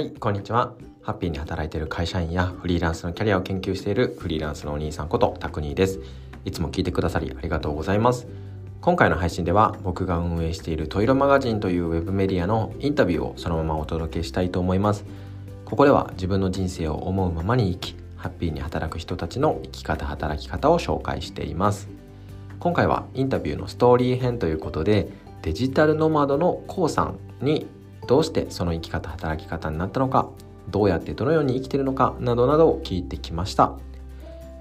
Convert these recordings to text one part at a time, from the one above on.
はい、こんにちは。ハッピーに働いている会社員やフリーランスのキャリアを研究しているフリーランスのお兄さんことタクニーです。いつも聞いてくださりありがとうございます。今回の配信では僕が運営しているトイロマガジンというウェブメディアのインタビューをそのままお届けしたいと思います。ここでは自分の人生を思うままに生き、ハッピーに働く人たちの生き方働き方を紹介しています。今回はインタビューのストーリー編ということでデジタルノマドの k o さんにどうしてその生き方働き方になったのかどうやってどのように生きてるのかなどなどを聞いてきました。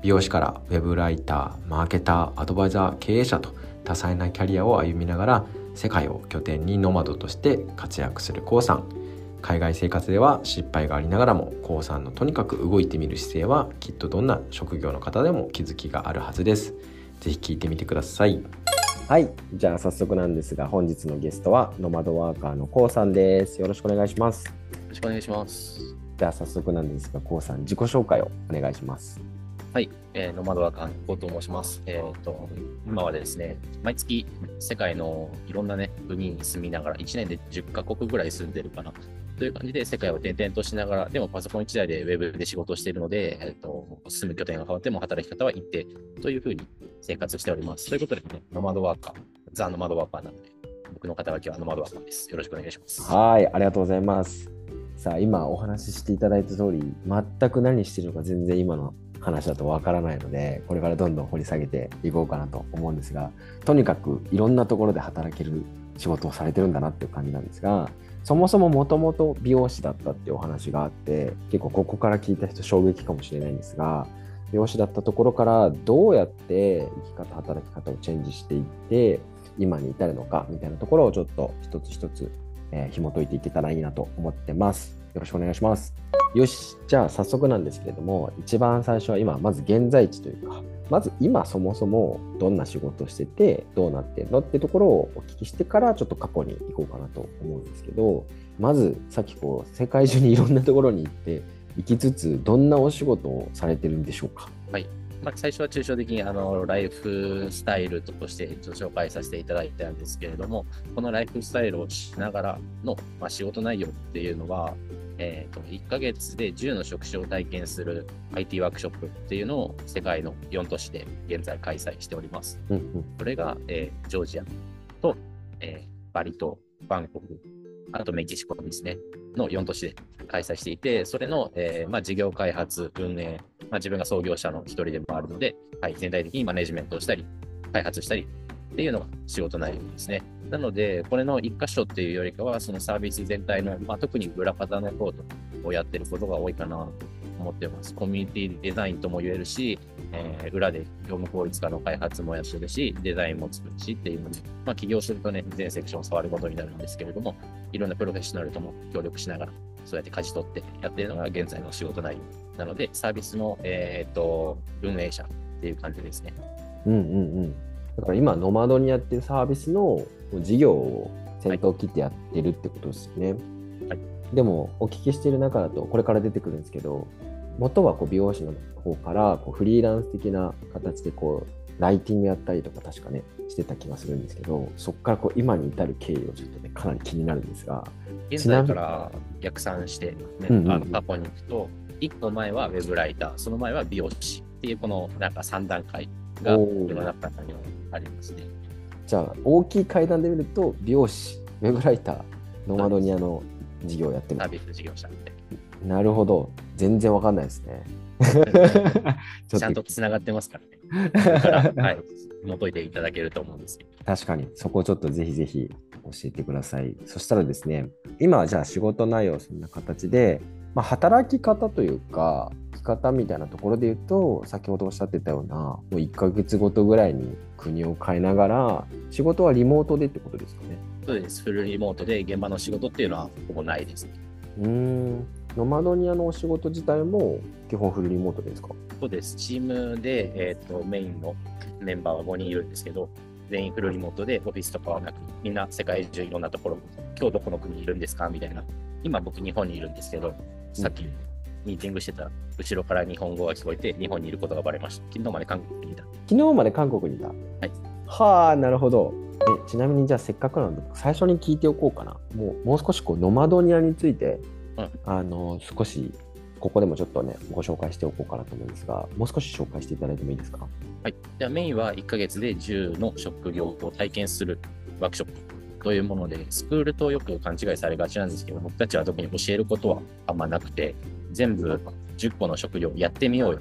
美容師からウェブライターマーケターアドバイザー経営者と多彩なキャリアを歩みながら世界を拠点にノマドとして活躍する k o さん。海外生活では失敗がありながらも k o さんのとにかく動いてみる姿勢はきっとどんな職業の方でも気づきがあるはずです。ぜひ聞いてみてください。はい、じゃあ早速なんですが、本日のゲストはノマドワーカーのこうさんです。よろしくお願いします。よろしくお願いします。じゃあ早速なんですが、こうさん自己紹介をお願いします。はい、えー、ノマドワーカーのこうと申します。えっ、ー、と今はですね、毎月世界のいろんなね国に住みながら1年で10カ国ぐらい住んでるかなという感じで世界を転々としながら、でもパソコン1台でウェブで仕事をしているので、えーと、住む拠点が変わっても働き方は一定というふうに生活しております。ということで、ね、ノマドワーカー、ザ・ノマドワーカーなので、僕の肩書きはノマドワーカーです。よろしくお願いします。はい、ありがとうございます。さあ、今お話ししていただいた通り、全く何してるのか全然今の話だとわからないので、これからどんどん掘り下げていこうかなと思うんですが、とにかくいろんなところで働ける仕事をされてるんだなっていう感じなんですが、そもそももともと美容師だったっていうお話があって結構ここから聞いた人衝撃かもしれないんですが美容師だったところからどうやって生き方働き方をチェンジしていって今に至るのかみたいなところをちょっと一つ一つ、えー、紐解いていけたらいいなと思ってます。よろしくお願いします。よし、じゃあ早速なんですけれども、一番最初は今、まず現在地というか、まず今そもそもどんな仕事しててどうなってんのってところをお聞きしてからちょっと過去に行こうかなと思うんですけどまずさっきこう世界中にいろんなところに行って行きつつどんなお仕事をされてるんでしょうか？はい。まあ、最初は抽象的にあのライフスタイルとして紹介させていただいたんですけれども、このライフスタイルをしながらの、まあ、仕事内容っていうのは、えーと、1ヶ月で10の職種を体験する IT ワークショップっていうのを世界の4都市で現在開催しております。うんうん、それが、えー、ジョージアと、えー、バリ島、バンコク、あとメキシコですね、の4都市で開催していて、それの、えーまあ、事業開発、運営、まあ、自分が創業者の一人でもあるので、はい、全体的にマネジメントをしたり、開発したりっていうのが仕事内容ですね。なので、これの1箇所っていうよりかは、そのサービス全体の、まあ、特に裏方のコードをやってることが多いかなと思ってます。コミュニティデザインとも言えるし、えー、裏で業務効率化の開発もやってるし、デザインも作るしっていうので、まあ、起業するとね、全セクション触ることになるんですけれども、いろんなプロフェッショナルとも協力しながら、そうやって舵取ってやってるのが現在の仕事内容なので、サービスの、えー、っと運営者っていう感じですね。うんうんうん。だから今、ノマドにやってるサービスの事業を先頭を切ってやってるってことですよね。はい、でも、お聞きしている中だと、これから出てくるんですけど、元はこう美容師の方からこうフリーランス的な形でこうライティングやったりとか確かねしてた気がするんですけどそこからこう今に至る経緯をちょっとねかなり気になるんですが現在から逆算して、ね、うんうん、あの過去に行くと1個前はウェブライターその前は美容師っていうこのなんか3段階が世の中にありますね。じゃあ大きい階段で見ると美容師ウェブライターノマドニアの事業をやってるサービス事業者なるほど全然わかんないですね ちゃんとつながってますからね。だから、はい、覗いていただけると思うんですけど。確かに、そこをちょっとぜひぜひ教えてください。そしたらですね、今はじゃあ仕事内容そんな形で、まあ、働き方というか、生き方みたいなところで言うと、先ほどおっしゃってたような、もう1ヶ月ごとぐらいに国を変えながら、仕事はリモートでってことですかね。そうです。フルリモートで現場の仕事っていうのはほぼないですね。うんノマドニアのお仕事自体も基本フルリモートですか？そうです。チームで、えーと、メインのメンバーは5人いるんですけど、全員フルリモートでオフィスとかはなく、みんな世界中いろんなところ、今日どこの国にいるんですか？みたいな。今僕日本にいるんですけど、さっきミーティングしてた後ろから日本語が聞こえて日本にいることがバレました。昨日まで韓国にいた。昨日まで韓国にいた。はい。はあ、なるほど。えちなみにじゃあせっかくなので最初に聞いておこうかな。もうもう少しこうノマドニアについてうんあの少しここでもちょっとねご紹介しておこうかなと思うんですがもう少し紹介していただいてもいいですか？はい。じゃあメインは1ヶ月で10の職業を体験するワークショップというもので、スクールとよく勘違いされがちなんですけど、僕たちは特に教えることはあんまなくて、全部10個の職業やってみようよ、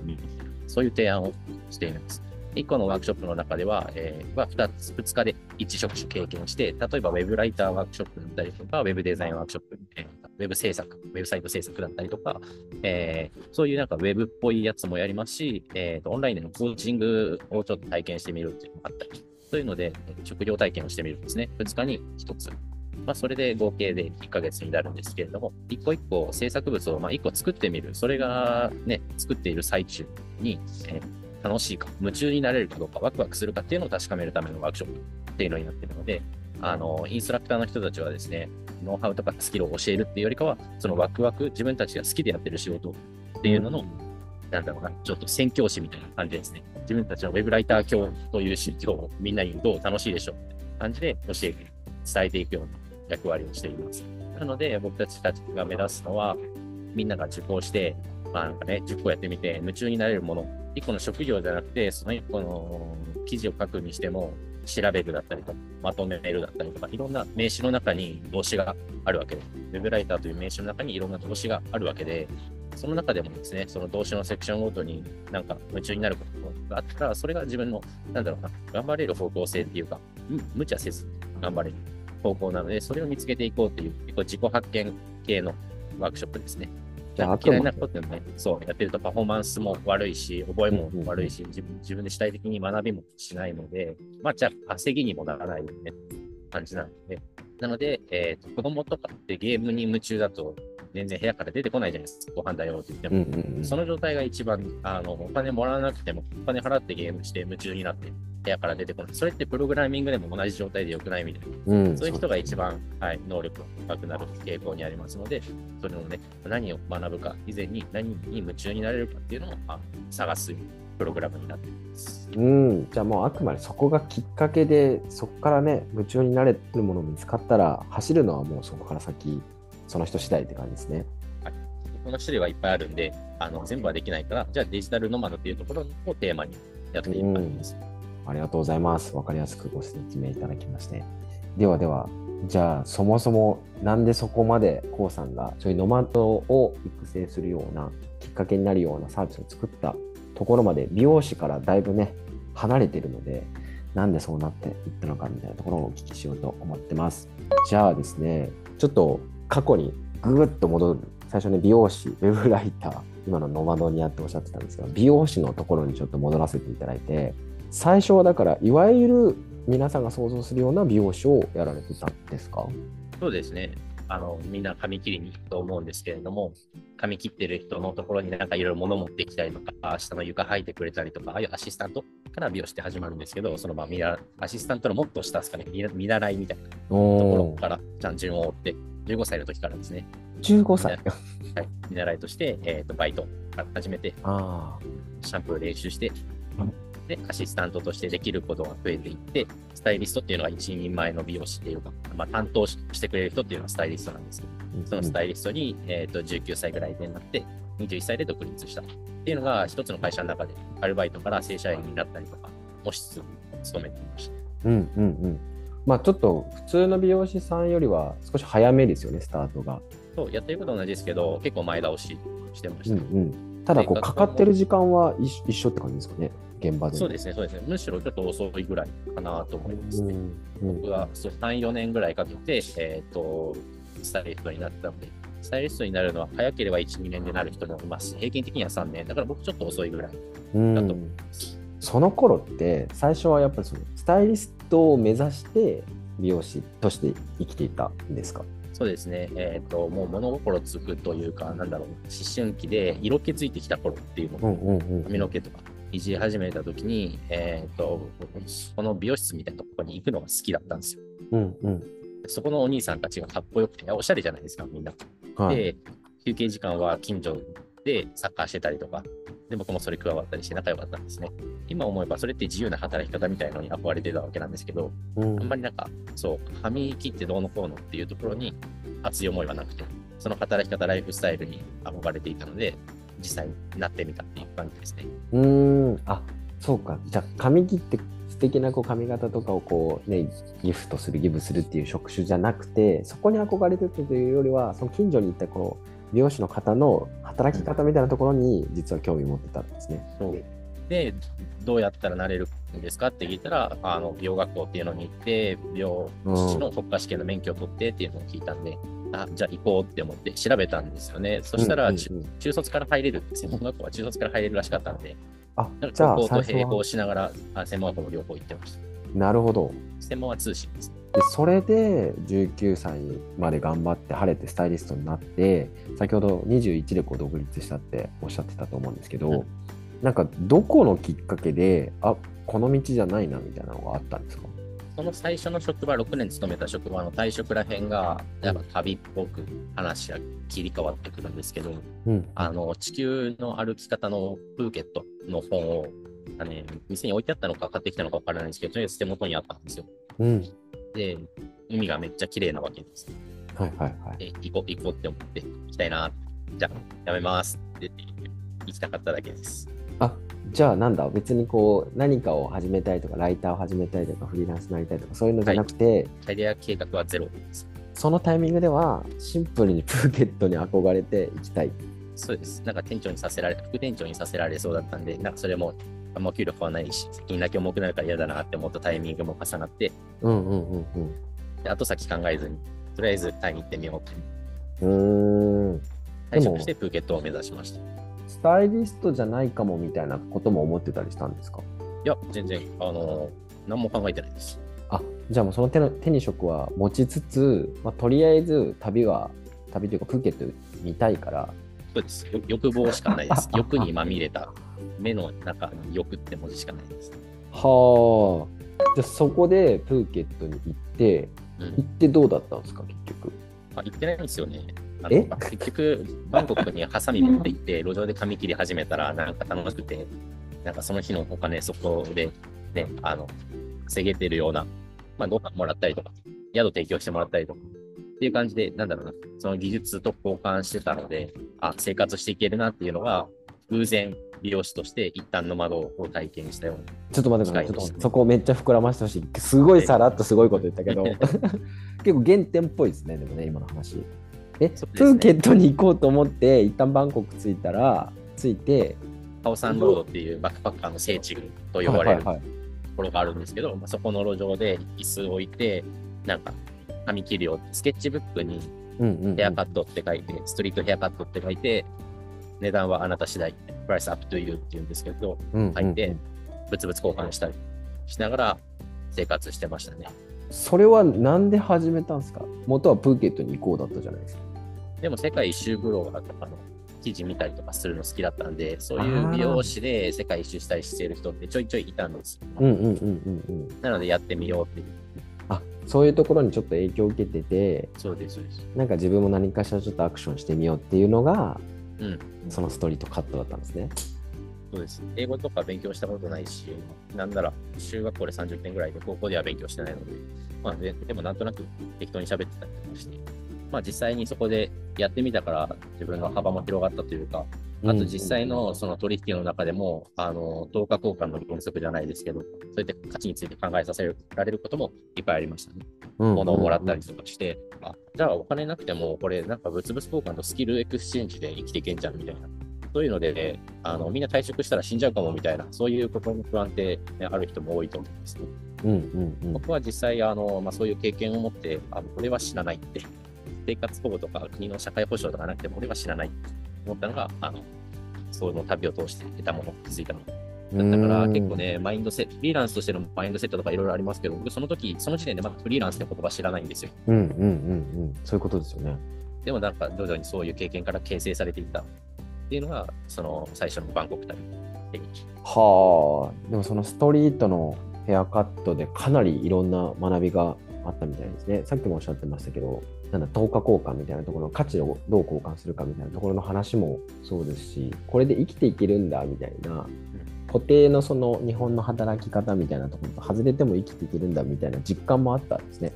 そういう提案をしています。1個のワークショップの中では、えー、は 2, つ2日で1職種経験して、例えばウェブライターワークショップだったりとか、ウェブデザインワークショップ、えーウェブ制作、ウェブサイト制作だったりとか、えーそういうなんかウェブっぽいやつもやりますし、えーとオンラインでのコーチングをちょっと体験してみるっていうのがあったり、そういうので、えー職業体験をしてみるんですね。2日に1つ。まあ、それで合計で1ヶ月になるんですけれども、一個一個制作物をまあ1個作ってみる。それがね、作っている最中に、え楽しいか、夢中になれるかどうか、ワクワクするかっていうのを確かめるためのワークショップっていうのになってるので、あの、インストラクターの人たちはですね、ノウハウとかスキルを教えるっていうよりかは、そのワクワク、自分たちが好きでやってる仕事っていうのの、なんだろうな、ちょっと宣教師みたいな感じですね。自分たちのウェブライター教という宗教をみんなにどう楽しいでしょうって感じで教えて、伝えていくような役割をしています。なので、僕たちたちが目指すのは、みんなが受講して、まあなんかね、10個やってみて夢中になれるもの、1個の職業じゃなくて、その1個の記事を書くにしても、調べるだったりとか、まとめるだったりとか、いろんな名詞の中に動詞があるわけで、ウェブライターという名詞の中にいろんな動詞があるわけで、その中でもですね、その動詞のセクションごとになんか夢中になることがあったら、それが自分の、なんだろうな、頑張れる方向性っていうか、む無茶せず頑張れる方向なので、それを見つけていこうという、結構自己発見系のワークショップですね。嫌いなことね、そう、やってるとパフォーマンスも悪いし、覚えも悪いし、自分自分で主体的に学びもしないので、まあ、じゃあ稼ぎにもならないよね、感じなので。なので、えーと、子供とかってゲームに夢中だと、全然部屋から出てこないじゃないですか、ご飯だよって言っても。うんうんうんその状態が一番、あの、お金もらわなくても、お金払ってゲームして夢中になって、部屋から出てこない。それってプログラミングでも同じ状態で良くないみたいな。うんそういう人が一番、はい、能力が高くなる傾向にありますので、それのね、何を学ぶか以前に何に夢中になれるかっていうのを、まあ、探すプログラムになっています。うん、じゃあもうあくまでそこがきっかけでそこからね夢中になれるもの見つかったら走るのはもうそこから先その人次第って感じですね。この種類はいっぱいあるんで、あの全部はできないから、じゃあデジタルノマドっていうところをテーマにやっていく感じです。ありがとうございます。わかりやすくご説明いただきまして。ではでは、じゃあそもそもなんでそこまで k o さんがそういうノマドを育成するようなきっかけになるようなサービスを作ったところまで美容師からだいぶね離れてるのでなんでそうなっていったのかみたいなところをお聞きしようと思ってます。じゃあですね、ちょっと過去にぐっと戻る。最初ね、美容師、ウェブライター、今のノマドにやっておっしゃってたんですが、美容師のところにちょっと戻らせていただいて、最初はだから、いわゆる皆さんが想像するような美容師をやられてたんですか？そうですね。あの、みんな髪切りに行くと思うんですけれども、髪切ってる人のところになんかいろいろ物持ってきたりとか、下の床履いてくれたりとか、ああいうアシスタントから美容師って始まるんですけど、そのまあ見習アシスタントのもっと下ですかね、見習いみたいなところから、ちゃん順を追って、15歳の時からですね、15歳。はい、見習いとして、えー、とバイト始めて、あシャンプー練習してうん、で、アシスタントとしてできることが増えていって、スタイリストっていうのが一人前の美容師っていうか、まあ、担当ししてくれる人っていうのはスタイリストなんですけど、あ。そのスタイリストに、えー、と19歳ぐらいでなって、21歳で独立したっていうのが、一つの会社の中で、アルバイトから正社員になったりとかもしつつ、勤めていました。うんうんうん。まあちょっと普通の美容師さんよりは少し早めですよね、スタートが。そう、やってることは同じですけど、結構前倒ししてました。うんうん。ただこう、かかってる時間は一緒一緒って感じですかね、現場で。そうですね、そうですね。むしろちょっと遅いぐらいかなと思いますね。うんうん僕はそう3、4年ぐらいかけて、えっ、と、スタイリストになったので、スタイリストになるのは早ければ1、2年でなる人もいますし、平均的には3年。だから僕ちょっと遅いぐらい。うんだと思いますその頃って最初はやっぱりそのスタイリストを目指して美容師として生きていたんですか？そうですね。えっ、と、もう物心つくというか、なんだろう、思春期で色気ついてきた頃っていうのうんうんうん髪の毛とかいじり始めた時に、えっ、と、この美容室みたいなところに行くのが好きだったんですよ。うんうんそこのお兄さんたちがかっこよくて、おしゃれじゃないですか、みんな。はいで、休憩時間は近所でサッカーしてたりとか、で、僕もそれ加わったりして仲良かったんですね。今思えばそれって自由な働き方みたいのに憧れてたわけなんですけど、うんあんまりなんか、そう、髪切ってどうのこうのっていうところに熱い思いはなくて、その働き方、ライフスタイルに憧れていたので、実際になってみたっていう感じですね。うーん、あそうか。じゃあ、髪切って素敵なこう髪型とかをこう、ね、ギフトする、ギブするっていう職種じゃなくて、そこに憧れてたというよりは、その近所に行ったこう美容師の方の働き方みたいなところに、実は興味持ってたんですね。そうで、どうやったらなれるんですかって聞いたら、あの美容学校っていうのに行って、美容師の国家試験の免許を取ってっていうのを聞いたんで、あじゃあ行こうって思って調べたんですよね。そしたら、うんうんうん中中卒から入れる、専門学校は中卒から入れるらしかったんで、あじゃあか高校と並行しながらあ専門学校も両方行ってました。なるほど。専門は通信です。でそれで19歳まで頑張って晴れてスタイリストになって先ほど21でこう独立したっておっしゃってたと思うんですけど、うん。なんかどこのきっかけであこの道じゃないなみたいなのがあったんですか？その最初の職場、6年勤めた職場の退職らへんが、やっぱ旅っぽく話が切り替わってくるんですけど、うん。あの、地球の歩き方のプーケットの本を、ね、店に置いてあったのか買ってきたのかわからないんですけど、とりあえず手元にあったんですよ。うんで、海がめっちゃ綺麗なわけです。はいはいはいで、行こう、行こうって思って、行きたいな。じゃあ、やめますって言って、行きたかっただけです。あじゃあなんだ？別にこう何かを始めたいとかライターを始めたいとかフリーランスになりたいとかそういうのじゃなくて、キャリア計画はゼロです。そのタイミングではシンプルにプーケットに憧れて行きたいそうです。なんか店長にさせられ、副店長にさせられそうだったんで、なんかそれも、あんま給料変わらないし、責任だけ重くなるから嫌だなって思ったタイミングも重なって、うんうんうんうんで後先考えずに、とりあえずタイに行ってみようって。うーん退職してプーケットを目指しました。いスタイリストじゃないかもみたいなことも思ってたりしたんですか？や、全然、あのー何も考えてないです。あじゃあもうその手の手に職は持ちつつ、まあ、とりあえず旅は旅というかプーケット見たいからそうです。よ欲望しかないです。欲にまみれた、目の中に欲って文字しかないです。はあじゃあそこでプーケットに行ってうん行ってどうだったんですか結局？あ、行ってないんですよね。あ 結局、バンコクにハサミ持って行って、路上で髪切り始めたら、なんか楽しくて、なんかその日のお金、そこで、ね、あの、稼げてるような、まあ、ご飯もらったりとか、宿提供してもらったりとか、っていう感じで、なんだろうな、その技術と交換してたので、あ、生活していけるなっていうのが、偶然、美容師として一旦の窓を体験したような。ちょっと待ってください。ちょっとそこめっちゃ膨らましてほしい。すごいさらっとすごいこと言ったけど 結構原点っぽいですねでもね今の話。え、ね。プーケットに行こうと思って一旦バンコク着いたら着いてカオサンロードっていうバックパッカーの聖地と呼ばれるところがあるんですけど、まあ、そこの路上で椅子を置いて、なんか、髪切りを、スケッチブックにヘアカットって書いて、ストリートヘアカットって書いて、値段はあなた次第、 price up to you って言うんですけど、書いて、物々交換したりしながら生活してましたね。それはなんで始めたんですか？元はプーケットに行こうだったじゃないですか。でも世界一周ブロガーとかの記事見たりとかするの好きだったんで、そういう美容師で世界一周したりしている人ってちょいちょいいたんですよ。なのでやってみようっていう。あそういうところにちょっと影響を受けてて、そうです、そうです。なんか自分も何かしらちょっとアクションしてみようっていうのが、うん。そのストリートカットだったんですね。そうです。英語とか勉強したことないし、なんなら中学校で30点ぐらいで高校では勉強してないので、まあででもなんとなく適当に喋ってたりとかして、まあ実際にそこでやってみたから自分の幅も広がったというか、あと実際のその取引の中でも、あの、等価交換の原則じゃないですけど、そういった価値について考えさせられることもいっぱいありましたね。うん物をもらったりとかして、あ、じゃあお金なくても、これなんか物々交換とスキルエクスチェンジで生きていけんじゃんみたいな。そういうので、ね、あのみんな退職したら死んじゃうかもみたいな、そういう心の不安って、ね、ある人も多いと思うんですね。うんうんうん。僕は実際、あのまあ、そういう経験を持って、あこれは死なないって、生活保護とか国の社会保障とかなくても、俺は死なないって思ったのが、あのその旅を通して得たもの、気づいたもの。だからうん結構ね、マインドセフリーランスとしてのマインドセットとかいろいろありますけど、僕その時、その時点でまだフリーランスって言葉知らないんですよ。うんうんうんうん。そういうことですよね。でもなんか徐々にそういう経験から形成されていったっていうのが、その最初のバンコク旅ではあ、でもそのストリートのヘアカットでかなりいろんな学びがあったみたいですね。さっきもおっしゃってましたけど、なんだ、等価交換みたいなところの価値をどう交換するかみたいなところの話もそうですし、これで生きていけるんだみたいな、固定のその日本の働き方みたいなところと外れても生きていけるんだみたいな実感もあったんですね。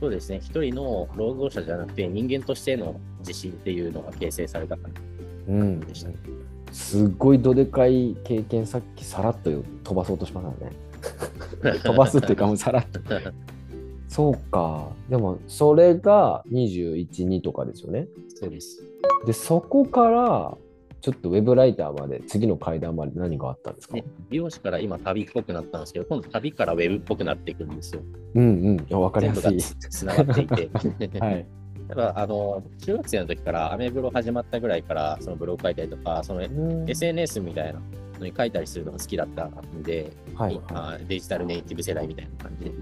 そうですね、一人の労働者じゃなくて、人間としての自信っていうのが形成された感うんじでしたね。すっごいどでかい経験さっきさらっと飛ばそうとしましたね。飛ばすっていうかもうさらっと。そうか。でもそれが21、2とかですよね。そうです。で、そこからちょっとウェブライターまで次の階段まで何があったんですか、ね、美容師から今旅っぽくなったんですけど、今度旅からウェブっぽくなっていくんですよ。うんうん。あわかりやすい。つながっていて。はい。だからあの中学生の時からアメブロ始まったぐらいからそのブログ書いたりとか、その SNS みたいなのに書いたりするのが好きだったんで、はい。あデジタルネイティブ世代みたいな感じで。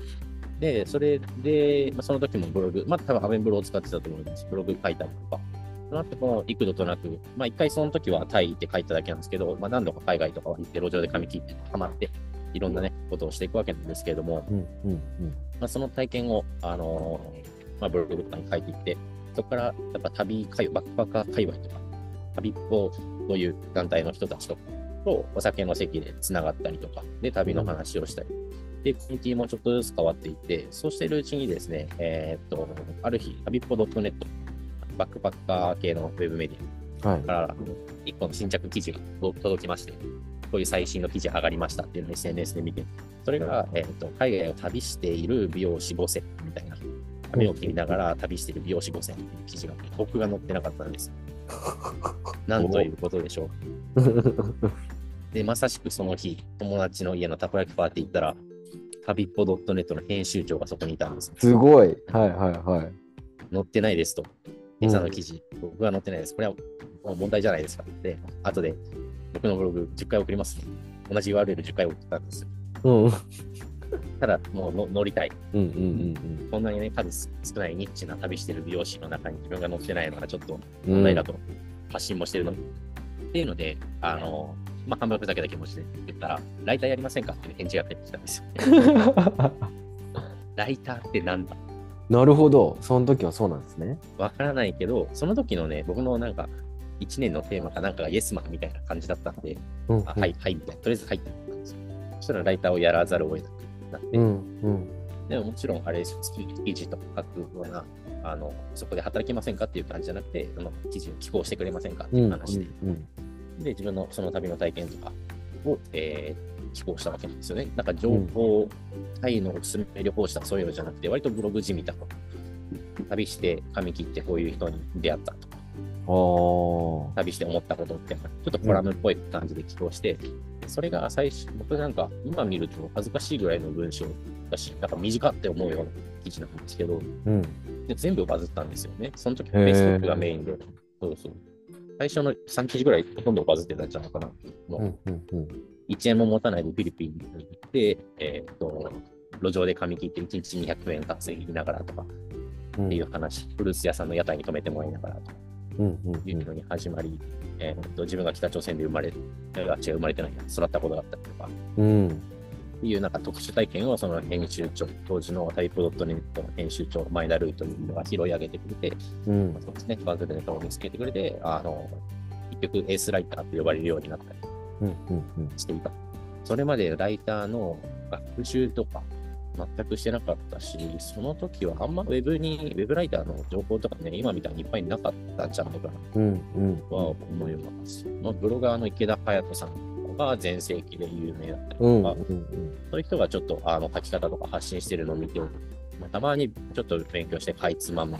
で、それで、まあ、その時もブログ、まあ多分アメブロを使ってたと思うんです。ブログ書いたりとか。その後も幾度となく、まあ一回その時はタイって書いただけなんですけど、まあ何度か海外とかは行って路上で髪切ってハマって、いろんなね、ことをしていくわけなんですけれども、うんうんまあ、その体験を、あのーまあ、ブログとかに書いていって、そこからやっぱ旅界、バックパッカー界隈とか、旅っぽという団体の人たちとかとお酒の席でつながったりとか、で、旅の話をしたり、で、コミュニティもちょっとずつ変わっていって、そうしているうちにですね、えーっと、ある日、旅っぽ .net、バックパッカー系のウェブメディアはい。から一個の新着記事が届きまして、こういう最新の記事上がりましたっていうのを SNS で見て、それが、えー、と海外を旅している美容師5選みたいな、髪を切りながら旅している美容師5選っていう記事が、僕が載ってなかったんです。なんということでしょう。で、まさしくその日、友達の家のたこ焼きパーティー行ったら、旅っぽ .net の編集長がそこにいたんです。すごい。はいはいはい。載ってないですと。今朝の記事、僕は載ってないです。これは問題じゃないですか。で、後で僕のブログ10回送ります、ね。同じ URL10 回送ったんです。うんうんただ、もうの乗りたい。うんうんこんなにね、数少ないニッチな旅してる美容師の中に自分が載ってないのはちょっとうん。問題だと発信もしてるのに。っていうので、あの、まあ、半分ふざけた気持ちで言ったら、ライターやりませんかっていう返事が返ってきたんですよ。ライターってなんだ？なるほど。その時はそうなんですね。わからないけど、その時のね、僕のなんか、1年のテーマかなんかがイエスマンみたいな感じだったんで、うんあはい、はい、みたいな。とりあえず入ってたんですよ。そしたらライターをやらざるを得なくなって、うんうんでももちろんあれ記事とか書くような、あの、そこで働きませんかっていう感じじゃなくて、その記事を寄稿してくれませんかってうんいう話で、うんで、自分のその旅の体験とかを、えー、寄稿したわけなんですよね。なんか情報、タイのおすすめ旅行したそういうのじゃなくて、割とブログじみたと。旅して、髪切ってこういう人に出会ったとか、旅して思ったことって、ちょっとコラムっぽい感じで寄稿して、それが最初、僕なんか今見ると恥ずかしいぐらいの文章だし、なんか短って思うような記事なんですけど、うんで全部バズったんですよね。その時、Facebook がメインで。そうそう。最初の3記事ぐらいほとんどバズってたんじゃないかな。もううんうんうん。1円も持たないでフィリピンに行って、えーっと、路上で髪切って1日200円稼ぎながらとかうん。っていう話、フルーツ屋さんの屋台に泊めてもらいながらとか。うんうんいうのに始まり、えーっと自分が北朝鮮で生まれ、あ違う、生まれてないや、育ったことだったりとか、うんいうなんか特殊体験をその編集長、当時のタイプドットネットの編集長、前田ルーというのが拾い上げてくれて、うんそうですね、バズるネタを見つけてくれて、あの、結局エースライターと呼ばれるようになったりうんうんうんしていた。それまでライターの学習とか全くしてなかったし、その時はあんまウェブに、ウェブライターの情報とかね、今みたいにいっぱいなかったんじゃないかなうんうんとは思います。まあブロガーの池田隼人さんが全盛期で有名だったりうんとか、うんそういう人がちょっとあの書き方とか発信してるのを見て、まあ、たまにちょっと勉強してかいつまむよ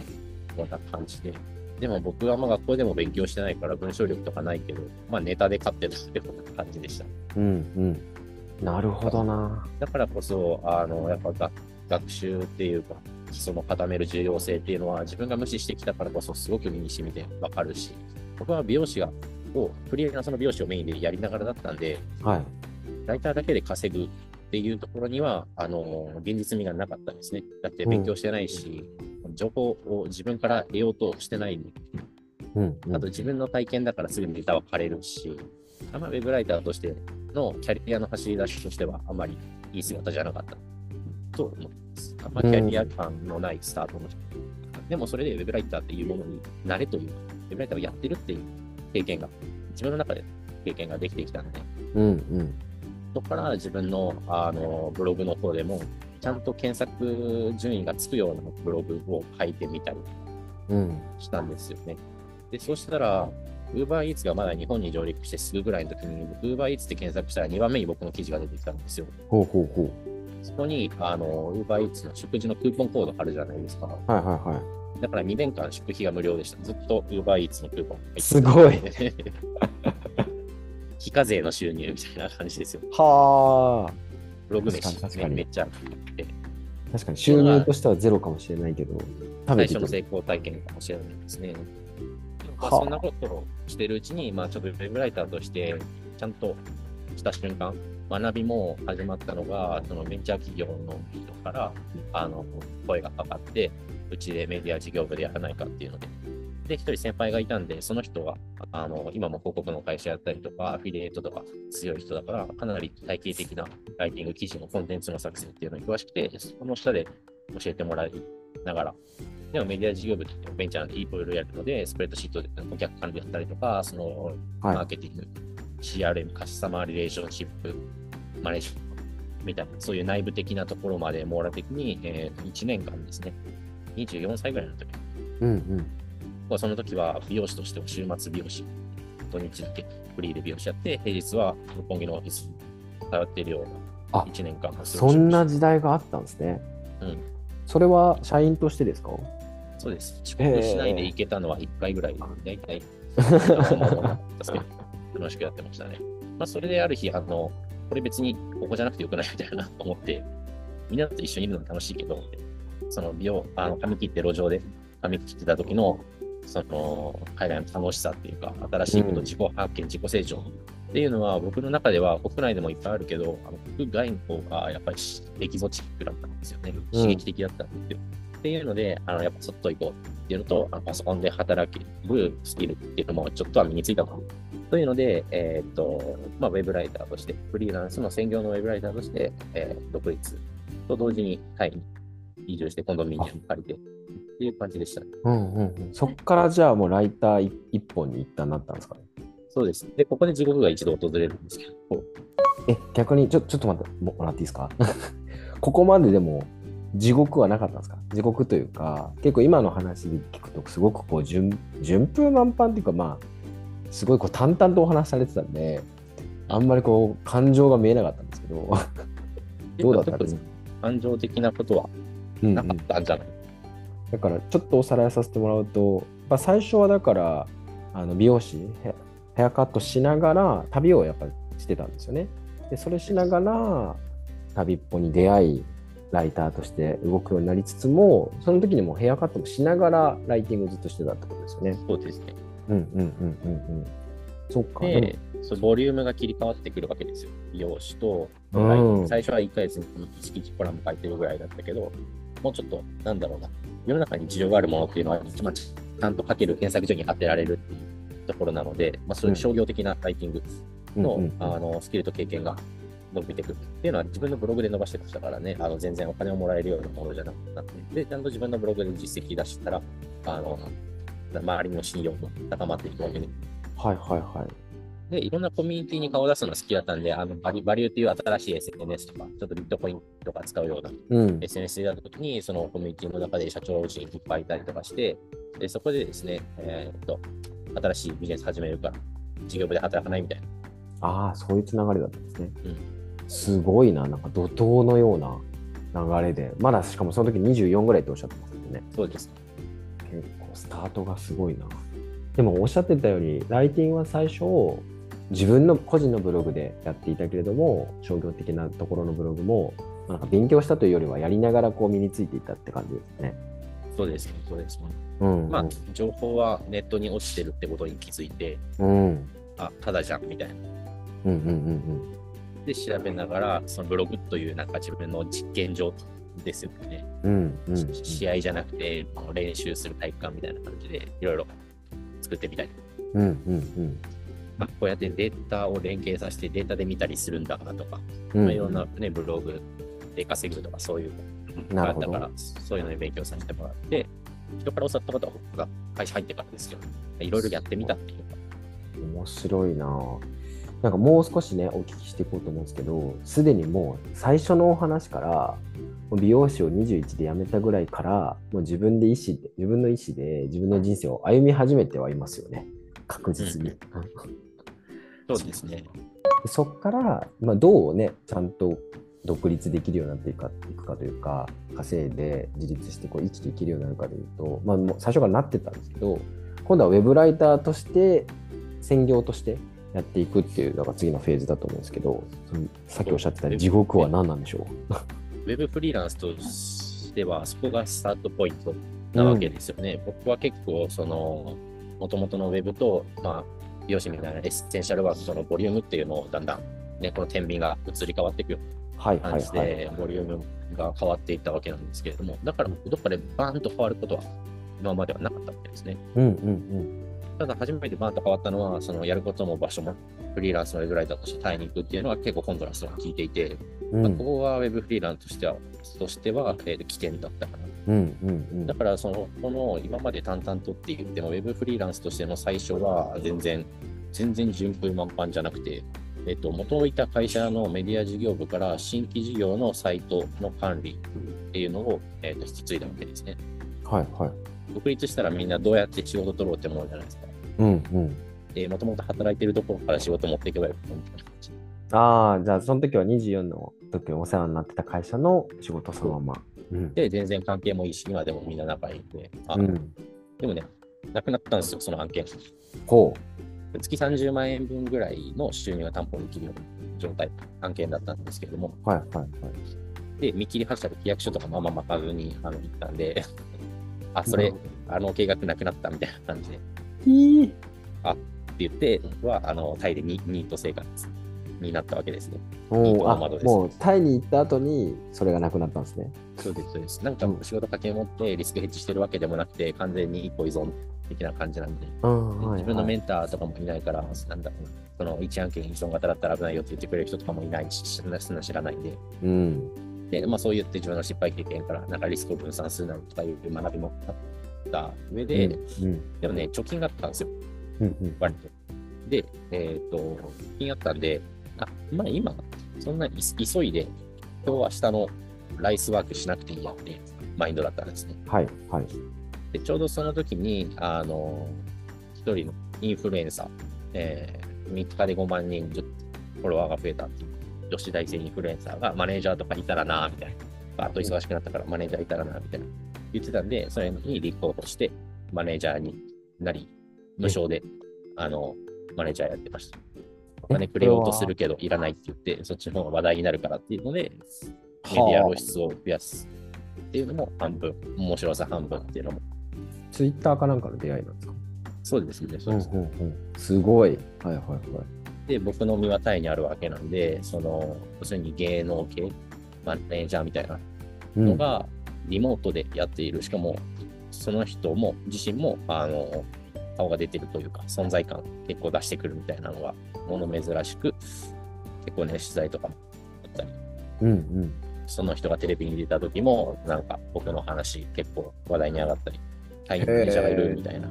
うな感じで。でも僕はあんま学校でも勉強してないから文章力とかないけど、まあネタで勝ってたってような感じでした。うんうんなるほどなだからこそ、あの、やっぱ学学習っていうか、基礎の固める重要性っていうのは自分が無視してきたからこそすごく身に染みてわかるし、僕は美容師が、を、フリーランスの美容師をメインでやりながらだったんで、はい。ライターだけで稼ぐっていうところには、あの、現実味がなかったですね。だって勉強してないし、情報を自分から得ようとしてないうん。うん。あと自分の体験だからすぐにネタは枯れるし、あんまウェブライターとしてのキャリアの走り出しとしてはあまりいい姿じゃなかった。と思います。あんまキャリア感のないスタートの人。でもそれでウェブライターっていうものに慣れというか、ウェブライターをやってるっていう経験が、自分の中で経験ができてきたので、うんうんそこから自分のあのブログの方でも、ちゃんと検索順位がつくようなブログを書いてみたりうん。したんですよね。で、そうしたら、UberEats がまだ日本に上陸してすぐぐらいの時に、UberEats って検索したら2番目に僕の記事が出てきたんですよ。ほうほうほそこに、あの、UberEats の食事のクーポンコードあるじゃないですか。う。はいはいはい。だから2年間食費が無料でした。ずっと UberEats のクーポン。すごい 非課税の収入みたいな感じですよ。はあ。ブログ飯確かにめっちゃ確かに収入としてはゼロかもしれないけど、食最。初の成功体験かもしれないですね。まあそんなことをしてるうちに、まあ、ちょっとウェブライターとして、ちゃんとした瞬間、学びも始まったのが、そのベンチャー企業の人からあの声がかかって、うちでメディア事業部でやらないかっていうので、で、一人先輩がいたんで、その人は、あの、今も広告の会社やったりとか、アフィリエイトとか強い人だから、かなり体系的なライティング記事のコンテンツの作成っていうのに詳しくて、その下で教えてもらいながら、でもメディア事業部ってベンチャーでいろいろやるので、スプレッドシートでお客管理やったりとか、そのマーはい。ケティング、CRM、カスタマーリレーションシップ、マネージみたいな、そういう内部的なところまで網羅的に、えー、1年間ですね、24歳ぐらいの時うんうん。その時は美容師としては週末美容師、土日だけフリーで美容師やって、平日は六本木のオフィスに通っているようあな1年間そんな時代があったんですね。うん、それは社員としてですか？そうです。遅刻しないで行けたのは1回ぐらい、大体、楽しくやってましたね。まあ、それである日、あの、これ別にここじゃなくてよくないみたいな思って、みんなと一緒にいるの楽しいけど、その美容、あの髪切って路上で髪切ってた時の、その海外の楽しさっていうか、新しいこと、うん自己発見、自己成長っていうのは、僕の中では国内でもいっぱいあるけど、あの国外の方がやっぱりエキゾチックだったんですよね。刺激的だったんですよ。っていうので、あのやっぱそっと行こうっていうのと、あのパソコンで働けるスキルっていうのもちょっとは身についたと。というので、えーっと、まあ、ウェブライターとして、フリーランスの専業のウェブライターとして、えー独立と同時にタイに移住してコンドミニアム借りてっていう感じでしたね。うんうんうん。そっからじゃあもうライター一一本に一旦なったんですかね？そうです。で、ここで地獄が一度訪れるんですけど、え、逆にちょちょっと待ってももらっていいですか？ここまででも地獄はなかったんですか？地獄というか、結構今の話で聞くとすごくこう順順風満帆っていうかまあ、すごいこう淡々とお話しされてたんで、あんまりこう感情が見えなかったんですけど、どうだった？んですか、感情的なことはなんかったんじゃない、だからちょっとおさらいさせてもらうと、まあ、最初はだからあの美容師ヘヘアカットしながら旅をやっぱりしてたんですよね。でそれしながら旅っぽに出会いライターとして動くようになりつつもその時にもヘアカットもしながらライティングをずっとしてたってことですよね。そうですね。うんうんうんうんうん。そっか。でそのボリュームが切り替わってくるわけですよ。美容師と、うん最初は1ヶ月に1記事コラム書いてるぐらいだったけど、もうちょっと、なんだろうな、世の中に需要があるものっていうのは、まあちゃんと書ける検索所に当てられるっていうところなので、まあ、そういう商業的なライティングの,、うんあのスキルと経験が伸びてくるっていうのは自分のブログで伸ばしてましたからね、あの全然お金をもらえるようなものじゃなくなって、で、ちゃんと自分のブログで実績出したら、あの、周りの信用も高まっていくわけで、はいはいはい。で、いろんなコミュニティに顔を出すのが好きだったんで、あのバリバリューっていう新しい SNS とか、ちょっとビットコインとか使うようなうん。SNS でやったときに、そのコミュニティの中で社長陣いっぱいいたりとかして、でそこでですね、えーっと、新しいビジネス始めるから、事業部で働かないみたいな。ああ、そういうつながりだったんですね。うんすごいな、なんか怒涛のような流れで、まだしかもその時24ぐらいっておっしゃってますよね。そうです。結構スタートがすごいな。でもおっしゃってたように、ライティングは最初、自分の個人のブログでやっていたけれども、商業的なところのブログも、なんか勉強したというよりは、やりながらこう身についていったって感じですね。そうですね。そうですね。うん。まあ、情報はネットに落ちてるってことに気づいて、うん。うんあ、ただじゃん、みたいな。うんうんうんで、調べながら、そのブログというなんか自分の実験場ですよね。うん。うんうん。試合じゃなくて、練習する体育館みたいな感じで、いろいろ作ってみたり。うんうんまあ、こうやってデータを連携させてデータで見たりするんだとか、うん。まあ、いろんな、ね、ブログで稼ぐとかそういうのなるほどがあったから、そういうのに勉強させてもらって、人から教わったことは僕が会社入ってからですけど、いろいろやってみたっていうか、面白いななんかもう少しね、お聞きしていこうと思うんですけど、すでにもう最初のお話から、美容師を21で辞めたぐらいから、もう自分で意思で、自分の意思で自分の人生を歩み始めてはいますよね。確実に。そうですね。そこから、まあ、どうね、ちゃんと独立できるようになっていくかいくかというか、稼いで自立してこう生きていけるようになるかというと、まあ、もう最初からなってたんですけど、今度はウェブライターとして、専業としてやっていくっていうのが次のフェーズだと思うんですけど、そのさっきおっしゃってた地獄は何なんでしょウェブフリーランスとしては、そこがスタートポイントなわけですよね。僕は結構、その、もともとのウェブと、まあ、美容師みたいなエッセンシャルワークとのボリュームっていうのをだんだん、ね、この天秤が移り変わっていくような感じ。で、ボリュームが変わっていったわけなんですけれども、だから、どっかでバーンと変わることは今まではなかったわけですね。うんうんただ、初めてバーンと変わったのは、そのやることも場所も、フリーランスのウェブライターとしてタイに行くっていうのは結構コントラストが効いていて、うん。うんまあここがウェブフリーランスとしては、としては、えー起点だったかな。うんうんだから、その、この今まで淡々とって言っても、ウェブフリーランスとしての最初は全然、全然順風満帆じゃなくて、えっと、元々いた会社のメディア事業部から新規事業のサイトの管理っていうのを、えっと引き継いだわけですね。うん。はいはい。独立したらみんなどうやって仕事取ろうって思うじゃないですか。うんうん。で、もともと働いてるところから仕事持っていけばよみたいな感じ。ああ、じゃあその時は24の時お世話になってた会社の仕事そのまま。うん。で、全然関係もいいし、今でもみんな仲いいんで、あうん、でもね、なくなったんですよ、その案件。ほ月30万円分ぐらいの収入が担保できるような状態、案件だったんですけれども、う。はいはいはい。で、見切り発車で契約書とかもあんま巻かずにあの行ったんで、あ、それ、あの計画なくなったみたいな感じで、っていい。言って、は、あの、タイでニニート生活になったわけですね。おもうタイに行った後にそれがなくなったんですね。そうです、そうです。なんか仕事掛け持ってリスクヘッジしてるわけでもなくて、完全に一歩依存的な感じなんで、うんはい自分のメはい、ンターとかもいないから、なんだろうな、その一案件依存型だったら危ないよって言ってくれる人とかもいないし、そんな知らないんで、うん。で、まあそう言って自分の失敗経験から、なんかリスクを分散するなとかいう学びもあった上で、うん。でもね、貯金があったんですよ、うんうん。割と。で、えっ、と、貯金あったんで、あ、まあ今、そんなに急いで、今日は明日のライスワークしなくていいやっていうマインドだったんですね。はいはい。で、ちょうどその時に、あの、一人のインフルエンサー、えー、3日で5万人フォロワーが増えたっていう女子大生インフルエンサーがマネージャーとかいたらな、みたいな。バーッと忙しくなったからマネージャーいたらな、みたいな。言ってたんで、それに立候補して、マネージャーになり、無償で、あの、マネージャーやってました。お金くれようとするけど、いらないって言って、そっちの方が話題になるからっていうので、メディア露出を増やすっていうのも半分、面白さ半分っていうのもツイッターかなんかの出会いなんですか？そうですね、そうです。んうん。すごい。はいはいはい。で、僕の身はタイにあるわけなんで、その、要するに芸能系、マネージャーみたいなうんのが、リモートでやっている。しかも、その人も、自身も、あの、顔が出てるというか、存在感結構出してくるみたいなのが、もの珍しく、結構ね、取材とかもあったり、うんうん。その人がテレビに出た時も、なんか僕の話結構話題に上がったり、タイにマネージャーがいるみたいな、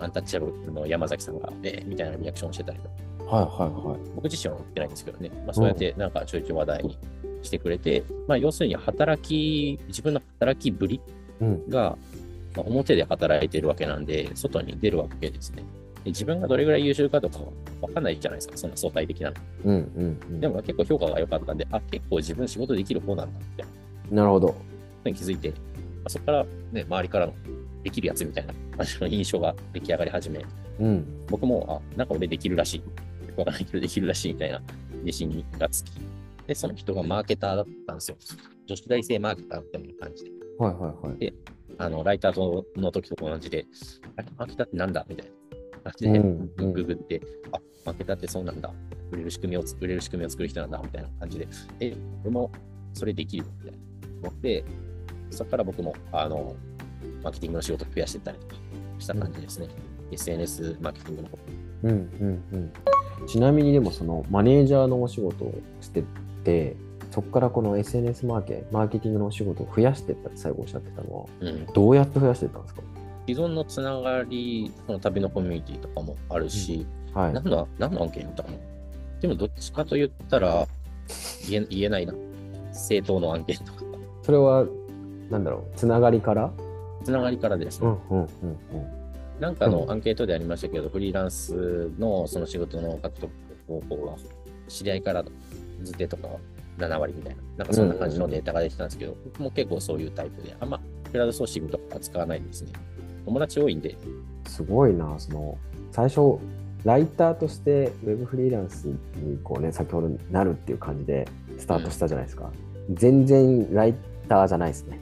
アンタッチャブルの山崎さんが、えーみたいなリアクションしてたりとか、はいはいはい。僕自身は思ってないんですけどね、まあ、そうやってなんかちょいちょい話題にしてくれて、まあ、要するに働き、自分の働きぶりうん。が、まあ表で働いてるわけなんで、外に出るわけですね。で自分がどれぐらい優秀かとかわかんないじゃないですか、そんな相対的なの。うんうんうん。でも結構評価が良かったんで、あ、結構自分仕事できる方なんだってなるほど。に気づいて、まあそこからね、周りからのできるやつみたいな感じの印象が出来上がり始め、うん。僕も、あ、なんか俺できるらしい。わからないけどできるらしいみたいな自信がつき。で、その人がマーケターだったんですよ。女子大生マーケターみたいな感じで。はいはいはい。あの、ライターとの時と同じで、あーケターってなんだみたいな感じで、うんうんググって、あ、マーケターってそうなんだ。売れる仕組みを作れる仕組みを作る人なんだ、みたいな感じで、え、俺もそれできるみたいな思って、そこから僕も、あの、マーケティングの仕事を増やしていったりとかした感じですね。SNS マーケティングの方うんうんうん。ちなみにでもそのマネージャーのお仕事をしてて、そこからこの SNS マーケ、マーケティングのお仕事を増やしていったって最後おっしゃってたのは、うん。どうやって増やしていったんですか？既存のつながり、その旅のコミュニティとかもあるし、はい。何の何の案件やったかなでもどっちかと言ったら言え言えないな。正当の案件とか。それは、なんだろう、つながりから？つながりからですね。うんうんうんなんかのアンケートでありましたけど、フリーランスのその仕事の獲得方法は、知り合いから図手とか7割みたいな、なんかそんな感じのデータが出てたんですけど、僕も結構そういうタイプで、あんまクラウドソーシングとか使わないですね。友達多いんで、すごいな、その、最初、ライターとしてウェブフリーランスにこうね、先ほどなるっていう感じでスタートしたじゃないですか。全然ライターじゃないですね。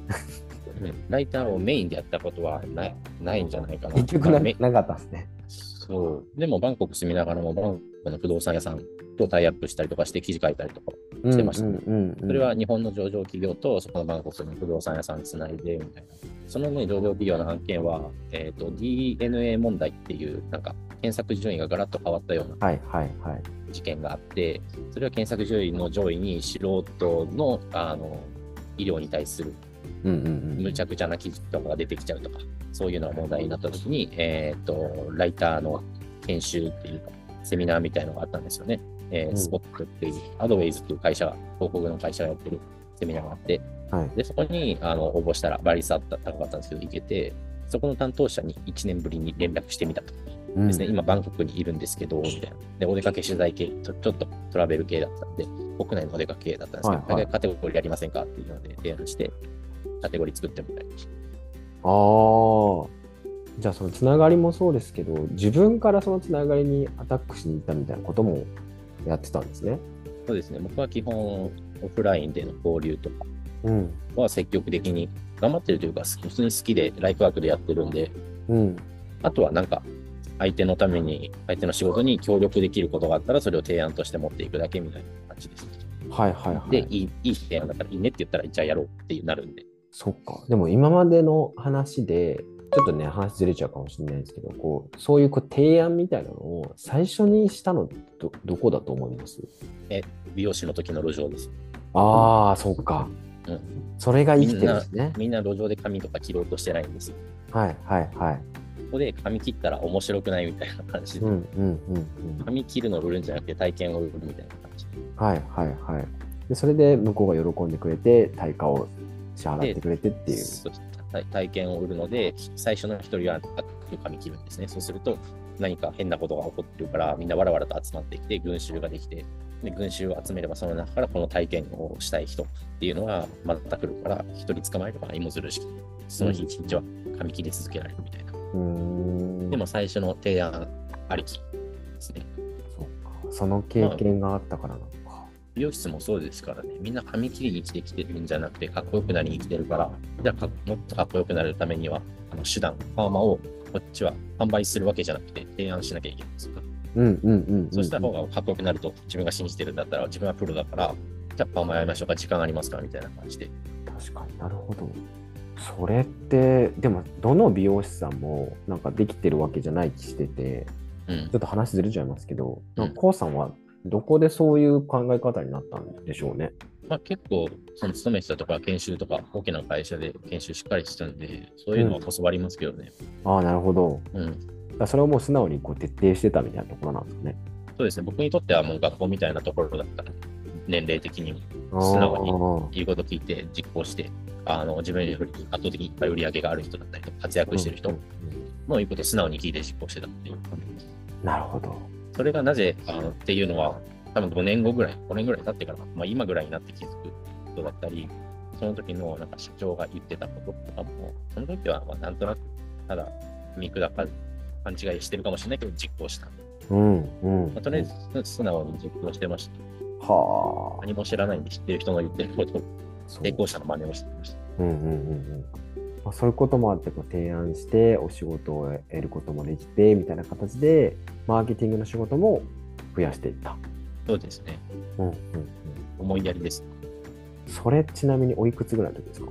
ライターをメインでやったことはないないんじゃないかな。結局ななかったですね。そう。でも、バンコク住みながらも、バンコクの不動産屋さんとタイアップしたりとかして記事書いたりとか、してましたねうんうんそれは日本の上場企業とそこのバンコクの不動産屋さんつないでみたいな。そのね、上場企業の案件は、えっ、と、DNA 問題っていう、なんか、検索順位がガラッと変わったようなはいはいはい。事件があって、それは検索順位の上位に素人の、あの、医療に対するうんうんうん。無茶苦茶な記事とかが出てきちゃうとか、そういうのが問題になった時に、えっ、と、ライターの研修っていうか、セミナーみたいのがあったんですよね。えーうんスポットっていう、アドウェイズっていう会社が、広告の会社がやってるセミナーがあって、はい。で、そこにあの応募したら、倍率あった高かったんですけど、行けて、そこの担当者に1年ぶりに連絡してみたと。うんですね、今、バンコクにいるんですけど、みたいな。で、お出かけ取材系、ちょちょっとトラベル系だったんで、国内のお出かけ系だったんですけど、はいはいカテゴリーやりませんかっていうので提案して、カテゴリー作ってもらいました。ああ。じゃあそのつながりもそうですけど、自分からそのつながりにアタックしに行ったみたいなこともやってたんですね。そうですね、僕は基本、オフラインでの交流とかうん。は積極的に頑張ってるというか、普通に好きでライフワークでやってるんで、うん。あとはなんか、相手のために、相手の仕事に協力できることがあったら、それを提案として持っていくだけみたいな感じです。はいはいはい。で、いいいい提案だからいいねって言ったら、じゃあやろうっていうなるんで。そっか。でも今までの話で、ちょっとね、話ずれちゃうかもしれないですけど、こう、そういうこう提案みたいなのを最初にしたのど、どこだと思います？美容師の時の路上です。ああ、そっか。うんそれが生きてるんですね。みんな路上で髪とか切ろうとしてないんですよ。はいはいはい。ここで髪切ったら面白くないみたいな感じで、うんうんうんうん。髪切るのを売るんじゃなくて体験を売るみたいな感じで。はいはいはい。でそれで向こうが喜んでくれて、対価を支払ってくれてっていう。そう体体験を売るので、最初の一人は髪切るんですね。そうすると、何か変なことが起こってるから、みんなわらわらと集まってきて、群衆ができて、で群衆を集めれば、その中からこの体験をしたい人っていうのがまた来るから、一人捕まえれば芋づる式。その日一日は髪切り続けられるみたいな。でも最初の提案ありきですね。そっか。その経験があったからなのか。美容室もそうですからね、みんな髪切りに来てきてるんじゃなくて、かっこよくなりに来てるから、じゃあかもっとかっこよくなるためには、あの手段、パーマをこっちは販売するわけじゃなくて、提案しなきゃいけないんですよ。うんうんうんうん、うん。そうした方がかっこよくなると、自分が信じてるんだったら、自分はプロだから、じゃあパーマやりましょうか、時間ありますかみたいな感じで。確かになるほど。それって、でも、どの美容師さんもなんかできてるわけじゃない気してて、うんちょっと話ずれちゃいますけど、うんなんかコウさんはどこでそういう考え方になったんでしょうね。まあ、結構、その勤めてたとか、研修とか、大きな会社で研修しっかりしてたんで、そういうのは教わりますけどね。ああ、なるほど。うん。それをもう素直にこう徹底してたみたいなところなんですかね。そうですね、僕にとってはもう学校みたいなところだったら、年齢的に素直にー言うこと聞いて実行して、あの自分より圧倒的にいっぱい売り上げがある人だったりとか、活躍してる人うんうんの言うことを素直に聞いて実行してたっていう。なるほど。それがなぜあのっていうのは、多分5年後ぐらい、5年ぐらい経ってから、まあ、今ぐらいになって気づくことだったり、その時のなんか社長が言ってたこととかも、その時はまあなんとなく、ただ見下か勘違いしてるかもしれないけど、実行した。うんうん。まあ、とりあえず素直に実行してました。はあ。何も知らないんで知ってる人の言ってることを、成功者の真似をしてました。うんうんうんうんまあ、そういうこともあってこう提案してお仕事を得ることもできてみたいな形でマーケティングの仕事も増やしていった。そうですね。うんうん思いやりです。うん、それちなみにおいくつぐらいの時ですか？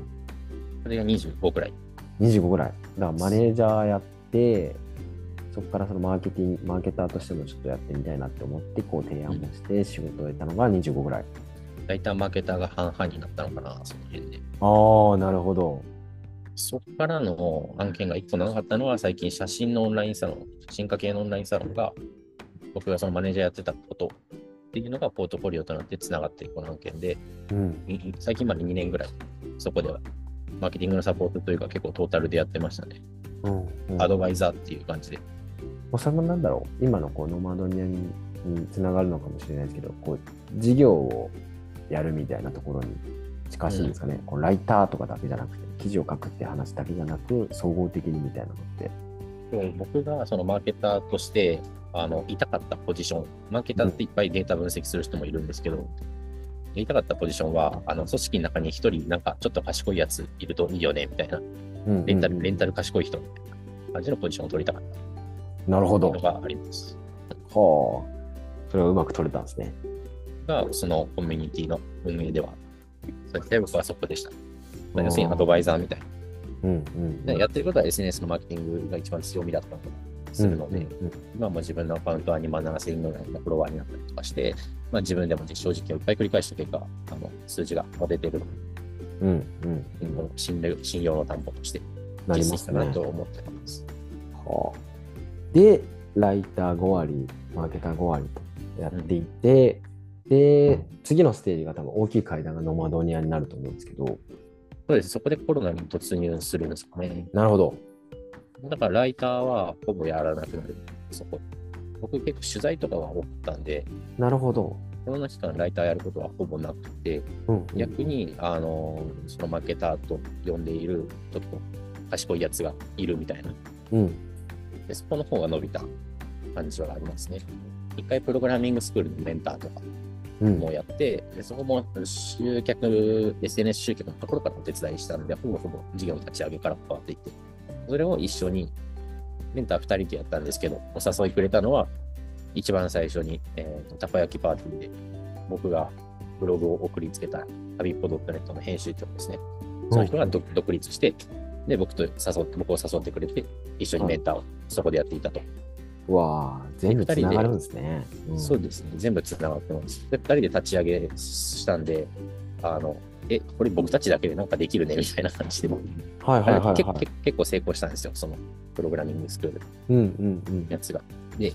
それが25くらい。25ぐらい。だからマネージャーやってそこからそのマーケティングマーケターとしてもちょっとやってみたいなって思ってこう提案もして仕事を得たのが25ぐらい。大体マーケターが半々になったのかな、その辺で。ああなるほど。そこからの案件が1個長かったのは、最近写真のオンラインサロン、進化系のオンラインサロンが、僕がそのマネージャーやってたことっていうのがポートフォリオとなってつながっているこの案件で、うん。い最近まで2年ぐらい、そこではマーケティングのサポートというか結構トータルでやってましたね。うん。うんアドバイザーっていう感じで。おさもなんだろう、今のこうノマドニアににつながるのかもしれないですけど、こう事業をやるみたいなところに近しいんですかね、こうライターとかだけじゃなくて、記事を書くって話だけじゃなく、総合的にみたいなのって。僕がそのマーケターとしてあのいたかったポジション、マーケターっていっぱいデータ分析する人もいるんですけど、言いたかったポジションは、あの組織の中に一人なんかちょっっと賢いやついるといいよねみたいな、うんレンタル、うんレンタル賢い人みたいな感じのポジションを取りたかっなるほど。があります。はあ。それはうまく取れたんですね。が、そのコミュニティの運営では、それで僕はそこでした。まあ要するにアドバイザーみたいな。うんうん。でやってることは SNS のマーケティングが一番強みだったりするので、うんうん今も自分のアカウントは2万7000人ぐらいのフォロワーになったりとかして、まあ、自分でも実証実験をいっぱい繰り返した結果、あの数字が出てるのでうんうんうん。信頼信用の担保として実なりますね。績かなと思ってます。はあ、で、ライター5割、マーケター5割とやっていて、で、次のステージが多分大きい階段がノマドニアになると思うんですけど、そうです。そこでコロナに突入するんですかね。なるほど。だからライターはほぼやらなくなる。そこ。僕結構取材とかが多かったんで、なるほど。コロナ期間ライターやることはほぼなくて、うんうん逆に、あの、そのマーケターと呼んでいる、ちょっと賢いやつがいるみたいな。うん。でそこの方が伸びた感じはありますね。一回プログラミングスクールのメンターとかうん。もやって、でそこも集客、SNS 集客のところからお手伝いしたので、ほぼほぼ事業の立ち上げから関わっていて、それを一緒に、メンター2人でやったんですけど、お誘いくれたのは、一番最初に、えーとたこ焼きパーティーで、僕がブログを送りつけた、ハビッポ .net の編集長ですね。その人が独独立して、で、僕と誘って、僕を誘ってくれて、一緒にメンターをそこでやっていたと。うわあ、全部つながるんですね。んそうですね、全部つながってます。で、2人で立ち上げしたんで、あの、え、これ僕たちだけでなんかできるねみたいな感じで、はいはいはいはい。結構成功したんですよ、そのプログラミングスクールうんうんうんのやつが。で、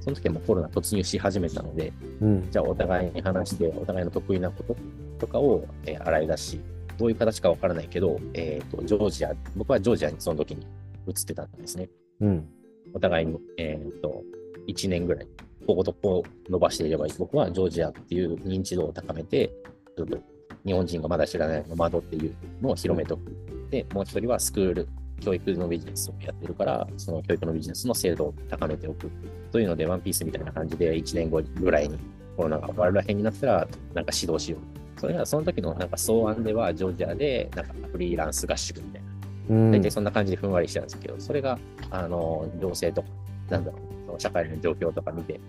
その時はもうコロナ突入し始めたので、うん。じゃあお互いに話して、お互いの得意なこととかを、えー洗い出し、どういう形かわからないけど、えっ、と、ジョージア、僕はジョージアにその時に移ってたんですね。うん。お互いに、えっ、と、1年ぐらい、こことこう伸ばしていればいい。僕はジョージアっていう認知度を高めて、ちょっと日本人がまだ知らないノマドっていうのを広めとく。で、もう一人はスクール、教育のビジネスをやってるから、その教育のビジネスの精度を高めておく。というので、ワンピースみたいな感じで1年後ぐらいにコロナが終わるらへんになったら、なんか指導しよう。それがその時のなんか草案では、ジョージアでなんかフリーランス合宿みたいな。うん大体そんな感じでふんわりしてたんですけど、それが、あの、情勢とか、なんだろう、その社会の状況とか見て、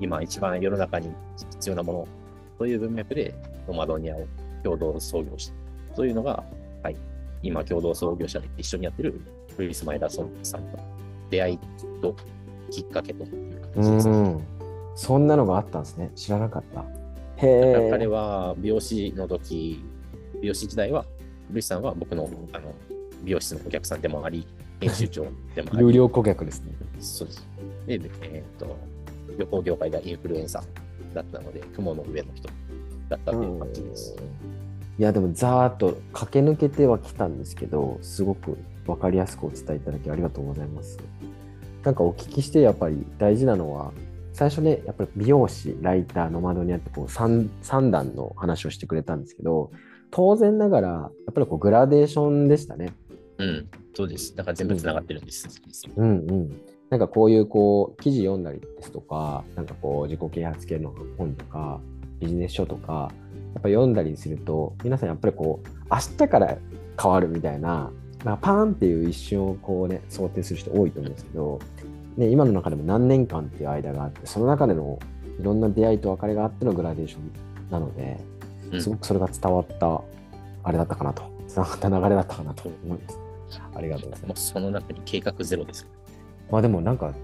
今一番世の中に必要なもの、そういう文脈で、ノマドニアを共同創業した。というのが、はい、今共同創業者で一緒にやってるフリースマイダーソンさんの出会いときっかけというう感じです。ん。そんなのがあったんですね。知らなかった。へえ。彼は美容師の時、美容師時代は、ルイさんは僕のあの美容室のお客さんでもあり、編集長でもあり、有料顧客ですね。そうです。で、えっ、と、旅行業界ではインフルエンサーだったので、雲の上の人だったという感じです。いやでもざーっと駆け抜けてはきたんですけどすごく分かりやすくお伝えいただきありがとうございますなんかお聞きしてやっぱり大事なのは最初ねやっぱり美容師ライターノマドニアってこう 3, 3段の話をしてくれたんですけど当然ながらやっぱりこうグラデーションでしたねうん、そうです。だから全部つながってるんです。うんうんなんかこういうこう記事読んだりですとかなんかこう自己啓発系の本とかビジネス書とかやっぱ読んだりすると皆さんやっぱりこう明日から変わるみたいな、まあ、パーンっていう一瞬をこうね想定する人多いと思うんですけど、ね、今の中でも何年間っていう間があってその中でのいろんな出会いと別れがあってのグラデーションなのでうんすごくそれが伝わったあれだったかなとつながった流れだったかなと思います。ありがとうございますその中に計画ゼロです。まあでもなんか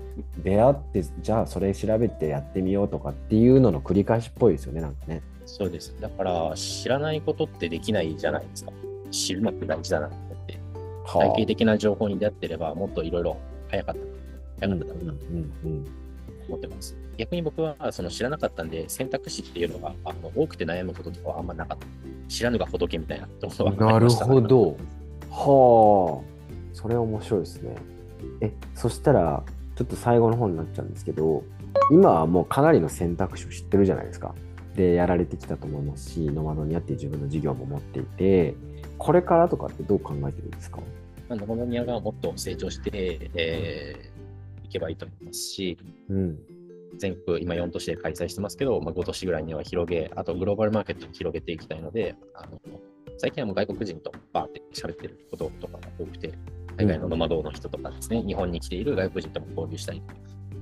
出会ってじゃあそれ調べてやってみようとかっていうのの繰り返しっぽいですよねなんかね。そうです。だから、知らないことってできないじゃないですか。知るのって大事だなって。体系的な情報に出会ってれば、もっといろいろ早かった。早かったな。うんうん思ってます。逆に僕はその知らなかったんで、選択肢っていうのがあの多くて悩むこととかはあんまなかった。知らぬが仏みたいなところはあなるりましたほど。はあ、それ面白いですね。え、そしたら、ちょっと最後の方になっちゃうんですけど、今はもうかなりの選択肢を知ってるじゃないですか。で、やられてきたと思いますし、ノマドにあって自分の事業も持っていて、これからとかってどう考えてるんですか？まあ、ノモノニアがもっと成長して、えー、いけばいいと思いますし、うん。全国今4都市で開催してますけど、まあ、5都市ぐらいには広げ、あとグローバルマーケットに広げていきたいので、あの最近はもう外国人とバーって喋ってることとかが多くて、海外のノマドの人とかですね、日本に来ている外国人とも交流したり、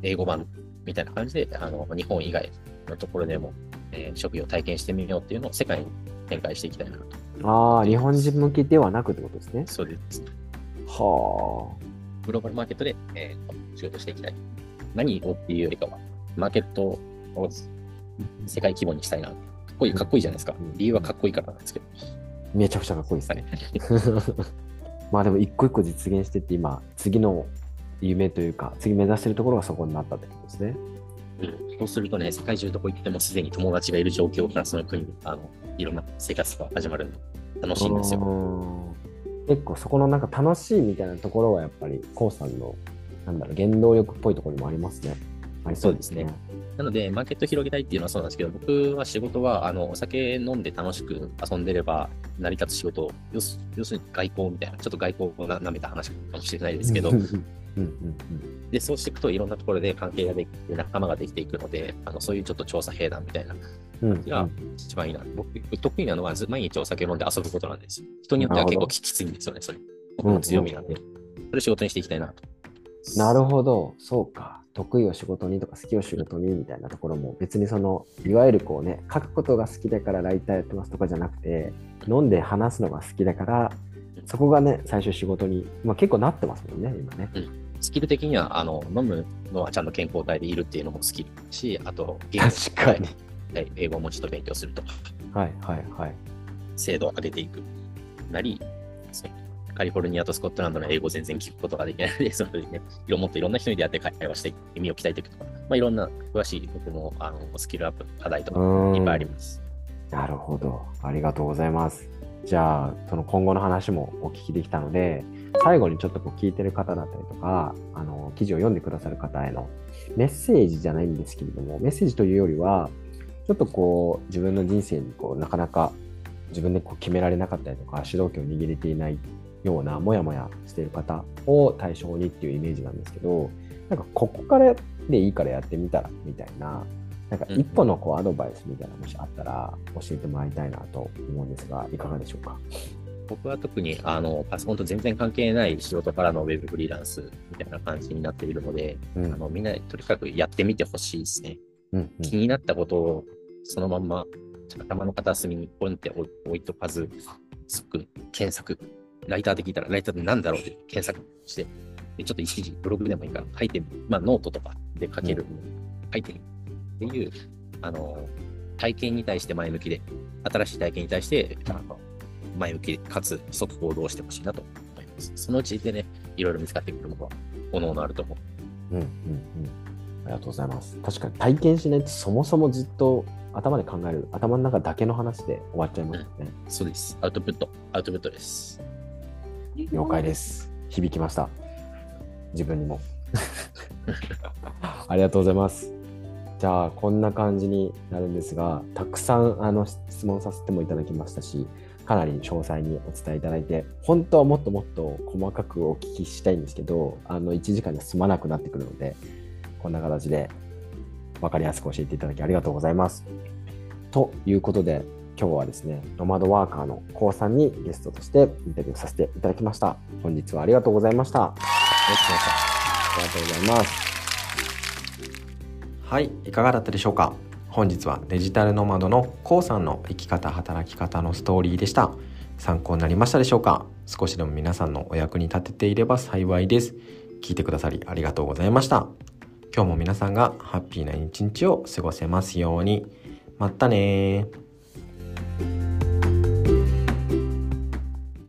英語版みたいな感じで、あの日本以外のところでも、えー職業を体験してみようっていうのを世界に展開していきたいなと。ああ、日本人向きではなくってことですね。そうです。はグローバルマーケットで、えー仕事していきたい。何をっていうよりかは、マーケットを世界規模にしたいな。かっこいい、かっこいいじゃないですかうん。理由はかっこいいからなんですけど。あ、めちゃくちゃかっこいいですはねい。まあでも一個一個実現してって今、次の夢というか、次目指してるところがそこになったってことですね。うんそうするとね、世界中どこ行ってもすでに友達がいる状況からその国にあのいろんな生活が始まるの楽しいんですよ。よ。結構そこのなんか楽しいみたいなところはやっぱり、コウさんの、なんだろう、原動力っぽいところにもありますね。ありそうですね。なので、マーケット広げたいっていうのはそうなんですけど、僕は仕事はあのお酒飲んで楽しく遊んでれば成り立つ仕事を、要す要するに外交みたいな、ちょっと外交をな舐めた話かもしれないですけどうん、うんうんで、そうしていくといろんなところで関係ができて、仲間ができていくので、あのそういうちょっと調査兵団みたいなうんうんいや一番いいな。僕、得意なのはず毎日お酒を飲んで遊ぶことなんです。人によっては結構きついんですよね、それ。僕の強みなんで。それを仕事にしていきたいなと。なるほど、そうか。得意を仕事にとか好きを仕事にみたいなところも別にそのいわゆるこうね書くことが好きだからライターやってますとかじゃなくて飲んで話すのが好きだからそこがね最初仕事に、まあ、結構なってますもんね今ね。スキル的には、あの、飲むのはちゃんと健康体でいるっていうのもスキルだし、あと、確かに。はい英語をもうちょっと勉強するとか、はいはいはい。精度を上げていくなり、そうカリフォルニアとスコットランドの英語を全然聞くことができないので、そのね、いろもっといろんな人に出会って会話して耳を鍛えていくとか、まあ、いろんな詳しい僕もあのスキルアップ課題とかうんいっぱいあります。なるほど。ありがとうございます。じゃあ、その今後の話もお聞きできたので、最後にちょっとこう聞いてる方だったりとか、あの記事を読んでくださる方へのメッセージじゃないんですけれども、メッセージというよりは、ちょっとこう自分の人生にこうなかなか自分でこう決められなかったりとか、主導権を握れていないようなモヤモヤしている方を対象にっていうイメージなんですけど、なんかここからでいいからやってみたらみたいな、なんか一歩のこうアドバイスみたいなのもしあったら教えてもらいたいなと思うんですが、いかがでしょうか？僕は特にあのパソコンと全然関係ない仕事からのウェブフリーランスみたいな感じになっているので、うんあのみんなとにかくやってみてほしいですね。うんうん気になったことをそのまんま頭の片隅にポンって置いとかず、即検索。ライターで聞いたら、ライターって何だろうって検索して、でちょっと一時ブログでもいいから書いて。まあノートとかで書ける、書いてみるっていう、あの、体験に対して前向きで、新しい体験に対して、あの前向きかつ即行動してほしいなと思います。そのうちでね、いろいろ見つかってくるものは、おのおのあると思う。うんうんうん。ありがとうございます。確かに体験しないとそもそもずっと頭で考える、頭の中だけの話で終わっちゃいますよね。そうです。アウトプット、アウトプットです。了解です。響きました。自分にも。ありがとうございます。じゃあ、こんな感じになるんですが、たくさんあの質問させてもいただきましたし、かなり詳細にお伝えいただいて、本当はもっともっと細かくお聞きしたいんですけど、あの1時間で済まなくなってくるので、こんな形で分かりやすく教えていただきありがとうございます。ということで、今日はですね、ノマドワーカーのコウさんにゲストとしてインタビューさせていただきました。本日はありがとうございました。ありがとうございました。りがとうございます。はいいかがだったでしょうか？本日はデジタルノマドの k o さんの生き方働き方のストーリーでした参考になりましたでしょうか？少しでも皆さんのお役に立てていれば幸いです聞いてくださりありがとうございました今日も皆さんがハッピーな一日を過ごせますようにまたねー Música